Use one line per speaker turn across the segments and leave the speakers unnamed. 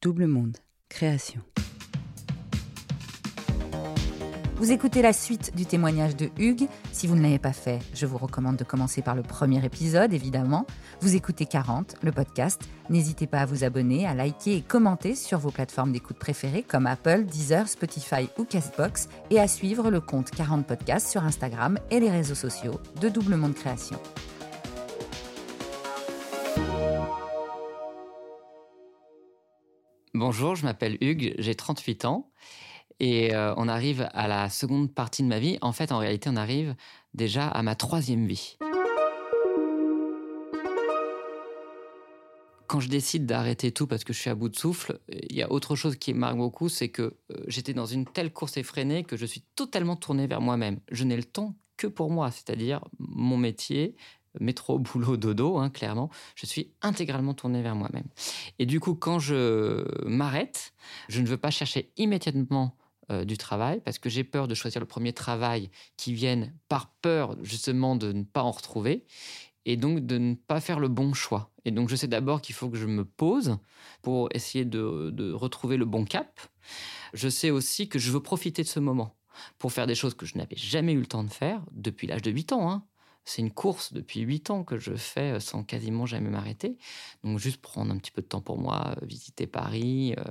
Double Monde, création. Vous écoutez la suite du témoignage de Hugues. Si vous ne l'avez pas fait, je vous recommande de commencer par le premier épisode, évidemment. Vous écoutez 40, le podcast. N'hésitez pas à vous abonner, à liker et commenter sur vos plateformes d'écoute préférées comme Apple, Deezer, Spotify ou Castbox et à suivre le compte 40 Podcasts sur Instagram et les réseaux sociaux de Double Monde Création.
Bonjour, je m'appelle Hugues, j'ai 38 ans. Et euh, on arrive à la seconde partie de ma vie. En fait, en réalité, on arrive déjà à ma troisième vie. Quand je décide d'arrêter tout parce que je suis à bout de souffle, il y a autre chose qui marque beaucoup, c'est que euh, j'étais dans une telle course effrénée que je suis totalement tourné vers moi-même. Je n'ai le temps que pour moi, c'est-à-dire mon métier, métro, boulot, dodo, hein, clairement, je suis intégralement tourné vers moi-même. Et du coup, quand je m'arrête, je ne veux pas chercher immédiatement euh, du travail parce que j'ai peur de choisir le premier travail qui vienne par peur justement de ne pas en retrouver et donc de ne pas faire le bon choix. Et donc je sais d'abord qu'il faut que je me pose pour essayer de, retrouver le bon cap. Je sais aussi que je veux profiter de ce moment pour faire des choses que je n'avais jamais eu le temps de faire depuis l'âge de 8 ans. Hein. C'est une course depuis 8 ans que je fais euh, sans quasiment jamais m'arrêter. Donc juste prendre un petit peu de temps pour moi, euh, visiter Paris, euh,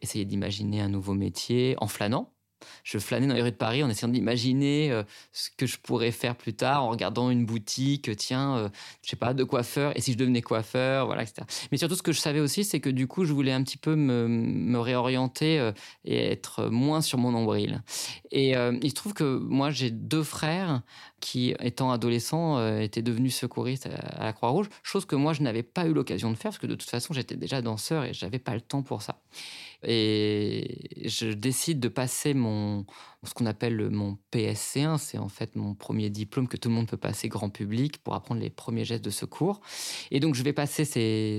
essayer d'imaginer un nouveau métier en flânant je flânais dans les rues de Paris en essayant d'imaginer euh, ce que je pourrais faire plus tard en regardant une boutique, tiens, euh, je sais pas, de coiffeur, et si je devenais coiffeur, voilà, etc. Mais surtout, ce que je savais aussi, c'est que du coup, je voulais un petit peu me, réorienter euh, et être moins sur mon nombril. Et il se trouve que moi, j'ai deux frères qui, étant adolescents, étaient devenus secouristes à, la Croix-Rouge, chose que moi, je n'avais pas eu l'occasion de faire, parce que de toute façon, j'étais déjà danseur et j'avais pas le temps pour ça. Et je décide de passer mon, ce qu'on appelle mon PSC1, c'est en fait mon premier diplôme que tout le monde peut passer grand public pour apprendre les premiers gestes de secours. Et donc je vais passer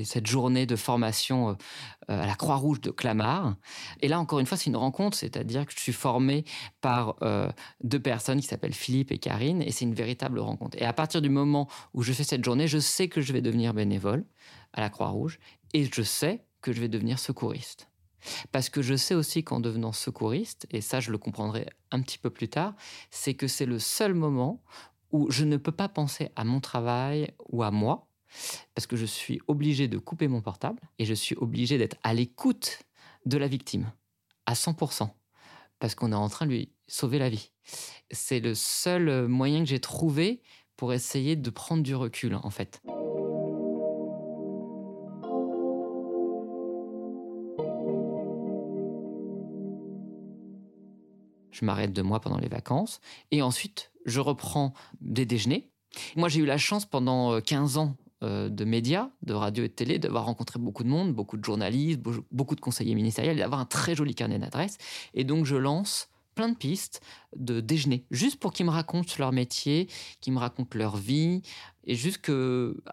cette journée de formation euh, à la Croix-Rouge de Clamart. Et là encore une fois, c'est une rencontre, c'est-à-dire que je suis formé par euh, deux personnes qui s'appellent Philippe et Karine, et c'est une véritable rencontre. Et à partir du moment où je fais cette journée, je sais que je vais devenir bénévole à la Croix-Rouge, et je sais que je vais devenir secouriste. Parce que je sais aussi qu'en devenant secouriste, et ça je le comprendrai un petit peu plus tard, c'est que c'est le seul moment où je ne peux pas penser à mon travail ou à moi, parce que je suis obligé de couper mon portable et je suis obligé d'être à l'écoute de la victime, à 100%, parce qu'on est en train de lui sauver la vie. C'est le seul moyen que j'ai trouvé pour essayer de prendre du recul, en fait. Je m'arrête de moi pendant les vacances, et ensuite je reprends des déjeuners. Moi j'ai eu la chance pendant 15 euh, ans euh, de médias, de radio et de télé, d'avoir rencontré beaucoup de monde, beaucoup de journalistes, beaucoup de conseillers ministériels, d'avoir un très joli carnet d'adresses. Et donc je lance plein de pistes de déjeuner, juste pour qu'ils me racontent leur métier, qu'ils me racontent leur vie, et juste qu'à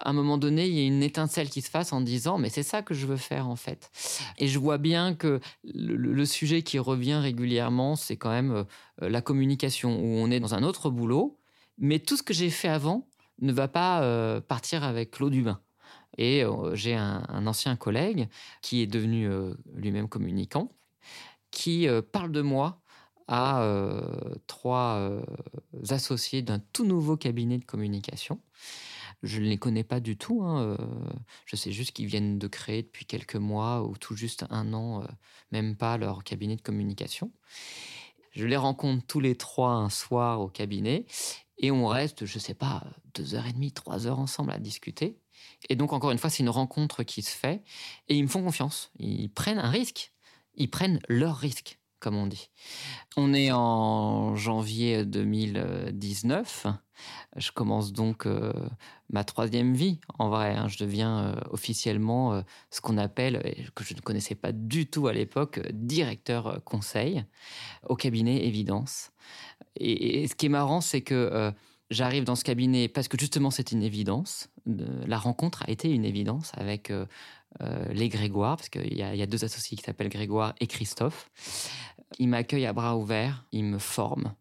un moment donné, il y ait une étincelle qui se fasse en disant mais c'est ça que je veux faire en fait. Et je vois bien que le, sujet qui revient régulièrement, c'est quand même euh, la communication, où on est dans un autre boulot, mais tout ce que j'ai fait avant ne va pas euh, partir avec l'eau du bain. Et euh, j'ai un, ancien collègue qui est devenu lui-même communicant, qui parle de moi à euh, trois euh, associés d'un tout nouveau cabinet de communication. Je ne les connais pas du tout. Hein, euh, je sais juste qu'ils viennent de créer depuis quelques mois ou tout juste un an, même pas leur cabinet de communication. Je les rencontre tous les trois un soir au cabinet et on reste, je ne sais pas, deux heures et demie, trois heures ensemble à discuter. Et donc, encore une fois, c'est une rencontre qui se fait et ils me font confiance. Ils prennent un risque. Ils prennent leur risque comme on dit. On est en janvier 2019. Je commence donc euh, ma troisième vie, en vrai. Hein. Je deviens euh, officiellement euh, ce qu'on appelle, que je ne connaissais pas du tout à l'époque, directeur conseil au cabinet Évidence. Et, ce qui est marrant, c'est que j'arrive dans ce cabinet parce que justement c'est une évidence. La rencontre a été une évidence avec les Grégoire, parce qu'il y, a deux associés qui s'appellent Grégoire et Christophe. Il m'accueille à bras ouverts, il me forme.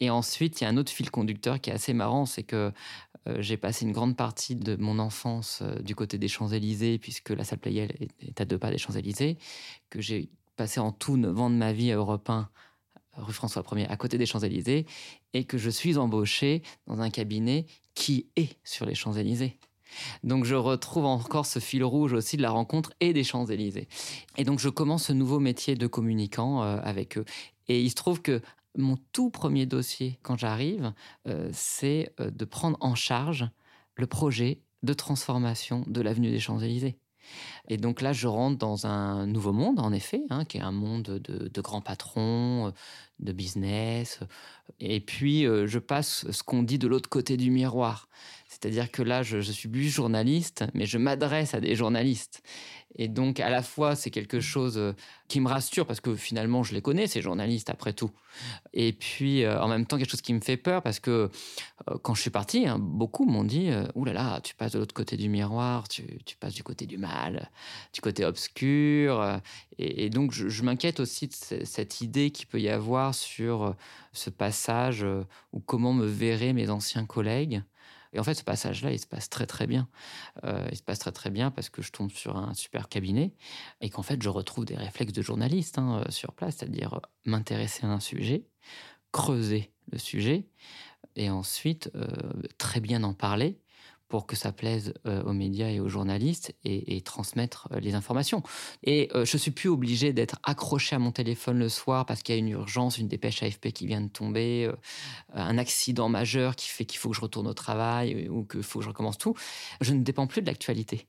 Et ensuite, il y a un autre fil conducteur qui est assez marrant, c'est que euh, j'ai passé une grande partie de mon enfance euh, du côté des Champs-Élysées, puisque la salle Playel est à deux pas des Champs-Élysées, que j'ai passé en tout neuf ans de ma vie à Europe 1, rue François 1er, à côté des Champs-Élysées, et que je suis embauché dans un cabinet qui est sur les Champs-Élysées. Donc je retrouve encore ce fil rouge aussi de la rencontre et des Champs-Élysées. Et donc je commence ce nouveau métier de communicant euh, avec eux. Et il se trouve que mon tout premier dossier quand j'arrive, euh, c'est euh, de prendre en charge le projet de transformation de l'avenue des Champs-Élysées. Et donc là, je rentre dans un nouveau monde, en effet, hein, qui est un monde de, grands patrons, de business. Et puis, je passe ce qu'on dit de l'autre côté du miroir. C'est-à-dire que là, je, je suis plus journaliste, mais je m'adresse à des journalistes. Et donc, à la fois, c'est quelque chose euh, qui me rassure parce que finalement, je les connais, ces journalistes, après tout. Et puis, euh, en même temps, quelque chose qui me fait peur parce que euh, quand je suis parti, hein, beaucoup m'ont dit Ouh là là, tu passes de l'autre côté du miroir, tu, tu, passes du côté du mal, du côté obscur. Et, donc, je, je m'inquiète aussi de cette idée qu'il peut y avoir sur ce passage ou comment me verraient mes anciens collègues. Et en fait, ce passage-là, il se passe très très bien. Euh, il se passe très très bien parce que je tombe sur un super cabinet et qu'en fait, je retrouve des réflexes de journaliste hein, euh, sur place, c'est-à-dire euh, m'intéresser à un sujet, creuser le sujet et ensuite très bien en parler pour que ça plaise euh, aux médias et aux journalistes et, transmettre euh, les informations. Et euh, je suis plus obligé d'être accroché à mon téléphone le soir parce qu'il y a une urgence, une dépêche AFP qui vient de tomber, un accident majeur qui fait qu'il faut que je retourne au travail ou qu'il faut que je recommence tout. Je ne dépends plus de l'actualité.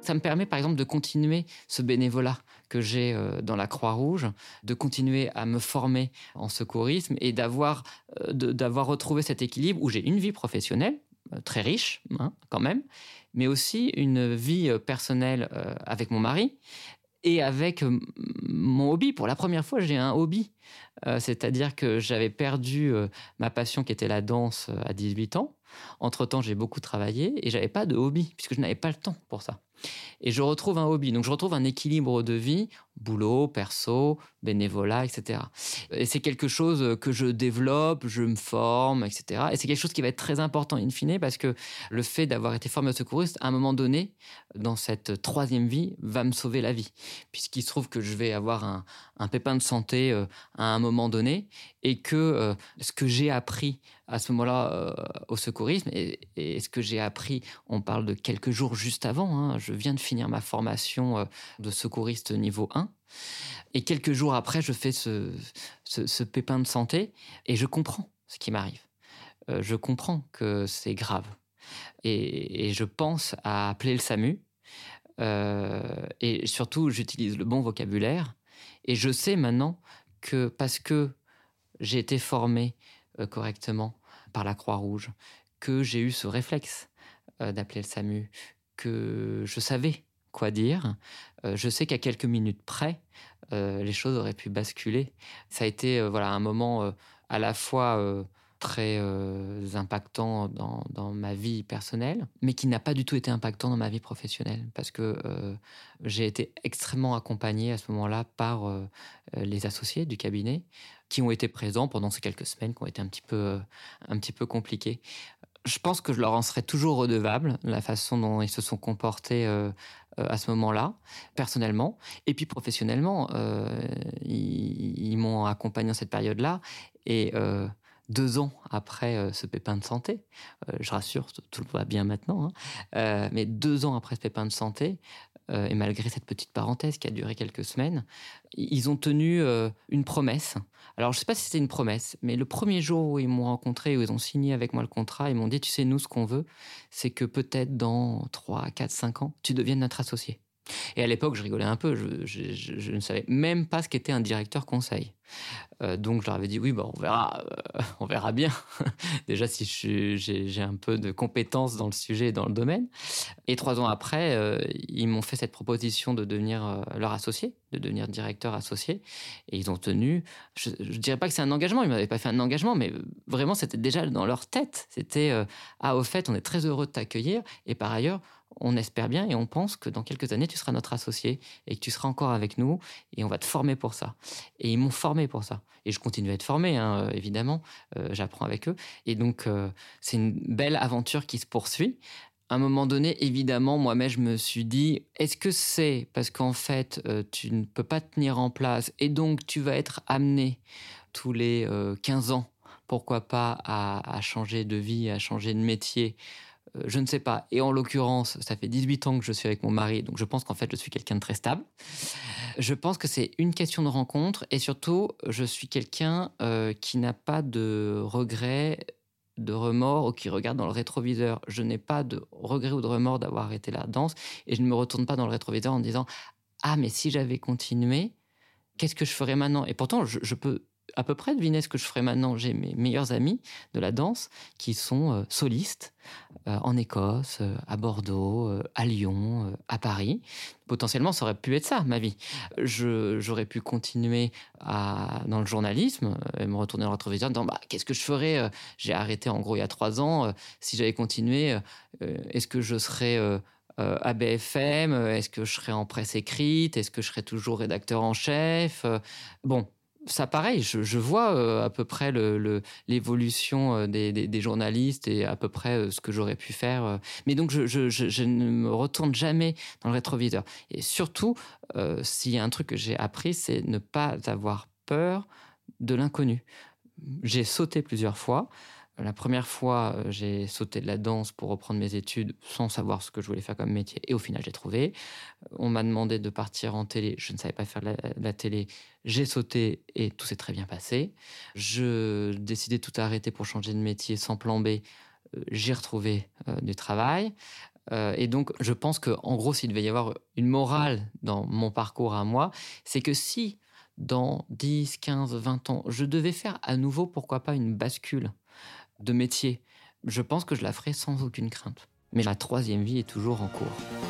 Ça me permet par exemple de continuer ce bénévolat que j'ai euh, dans la Croix-Rouge, de continuer à me former en secourisme et d'avoir euh, d'avoir retrouvé cet équilibre où j'ai une vie professionnelle euh, très riche hein, quand même, mais aussi une vie personnelle avec mon mari et avec mon hobby. Pour la première fois, j'ai un hobby. C'est-à-dire que j'avais perdu ma passion qui était la danse à 18 ans. Entre-temps, j'ai beaucoup travaillé et j'avais pas de hobby puisque je n'avais pas le temps pour ça. Et je retrouve un hobby. Donc je retrouve un équilibre de vie, boulot, perso, bénévolat, etc. Et c'est quelque chose que je développe, je me forme, etc. Et c'est quelque chose qui va être très important in fine parce que le fait d'avoir été formé au secouriste, à un moment donné, dans cette troisième vie, va me sauver la vie. Puisqu'il se trouve que je vais avoir un, pépin de santé euh, à un moment donné et que euh, ce que j'ai appris à ce moment-là euh, au secourisme et, ce que j'ai appris, on parle de quelques jours juste avant, hein, je viens de finir ma formation euh, de secouriste niveau 1 et quelques jours après, je fais ce, pépin de santé et je comprends ce qui m'arrive. Euh, je comprends que c'est grave. Et, je pense à appeler le SAMU et surtout j'utilise le bon vocabulaire. Et je sais maintenant que parce que j'ai été formé correctement par la Croix-Rouge, que j'ai eu ce réflexe euh, d'appeler le SAMU, que je savais quoi dire. Euh, je sais qu'à quelques minutes près, euh, les choses auraient pu basculer. Ça a été voilà un moment à la fois très impactant dans, dans, ma vie personnelle, mais qui n'a pas du tout été impactant dans ma vie professionnelle, parce que j'ai été extrêmement accompagné à ce moment-là par les associés du cabinet, qui ont été présents pendant ces quelques semaines qui ont été un petit peu, un petit peu compliquées. Je pense que je leur en serai toujours redevable, la façon dont ils se sont comportés euh, euh, à ce moment-là, personnellement. Et puis professionnellement, euh, ils, m'ont accompagné dans cette période-là. Et deux ans après ce pépin de santé, je rassure, tout va bien maintenant, hein, mais deux ans après ce pépin de santé, et malgré cette petite parenthèse qui a duré quelques semaines, ils ont tenu euh, une promesse. Alors, je ne sais pas si c'était une promesse, mais le premier jour où ils m'ont rencontré, où ils ont signé avec moi le contrat, ils m'ont dit, tu sais, nous, ce qu'on veut, c'est que peut-être dans 3, 4, 5 ans, tu deviennes notre associé. Et à l'époque, je rigolais un peu, je, ne savais même pas ce qu'était un directeur conseil. Euh, donc je leur avais dit oui, bah, on verra, euh, on verra bien. Déjà si j'ai un peu de compétences dans le sujet et dans le domaine. Et trois ans après, euh, ils m'ont fait cette proposition de devenir leur associé, de devenir directeur associé. Et ils ont tenu. Je, ne dirais pas que c'est un engagement, ils m'avaient pas fait un engagement, mais vraiment c'était déjà dans leur tête. C'était ah au fait, on est très heureux de t'accueillir et par ailleurs on espère bien et on pense que dans quelques années, tu seras notre associé et que tu seras encore avec nous et on va te former pour ça. Et ils m'ont formé pour ça. Et je continue à être formé, hein, évidemment. Euh, j'apprends avec eux. Et donc, euh, c'est une belle aventure qui se poursuit. À un moment donné, évidemment, moi-même, je me suis dit, est-ce que c'est parce qu'en fait, euh, tu ne peux pas tenir en place et donc tu vas être amené tous les 15 ans, pourquoi pas, à changer de vie, à changer de métier euh, je ne sais pas. Et en l'occurrence, ça fait 18 ans que je suis avec mon mari, donc je pense qu'en fait, je suis quelqu'un de très stable. Je pense que c'est une question de rencontre et surtout, je suis quelqu'un euh, qui n'a pas de regrets, de remords ou qui regarde dans le rétroviseur. Je n'ai pas de regrets ou de remords d'avoir arrêté la danse et je ne me retourne pas dans le rétroviseur en disant Ah, mais si j'avais continué, qu'est-ce que je ferais maintenant? Et pourtant, je peux à peu près deviner ce que je ferai maintenant. J'ai mes meilleurs amis de la danse qui sont euh, solistes euh, en Écosse, euh, à Bordeaux, à Lyon, à Paris. Potentiellement, ça aurait pu être ça, ma vie. J'aurais pu continuer dans le journalisme et me retourner dans le rétroviseur en disant bah, Qu'est-ce que je ferais J'ai arrêté en gros il y a trois ans. si j'avais continué, est-ce que je serais à BFM Est-ce que je serais en presse écrite Est-ce que je serais toujours rédacteur en chef Bon, ça, pareil, je, vois euh, à peu près l'évolution euh, des, journalistes et à peu près euh, ce que j'aurais pu faire. Mais donc, je, ne me retourne jamais dans le rétroviseur. Et surtout, s'il y a un truc que j'ai appris, c'est ne pas avoir peur de l'inconnu. J'ai sauté plusieurs fois. La première fois, euh, j'ai sauté de la danse pour reprendre mes études sans savoir ce que je voulais faire comme métier. Et au final, j'ai trouvé. Euh, on m'a demandé de partir en télé. Je ne savais pas faire la, télé. J'ai sauté et tout s'est très bien passé. Je décidais tout arrêter pour changer de métier sans plan B. Euh, j'ai retrouvé du travail. et donc, je pense que, en gros, s'il devait y avoir une morale dans mon parcours à moi, c'est que si dans 10, 15, 20 ans, je devais faire à nouveau, pourquoi pas, une bascule de métier, je pense que je la ferai sans aucune crainte. Mais la troisième vie est toujours en cours.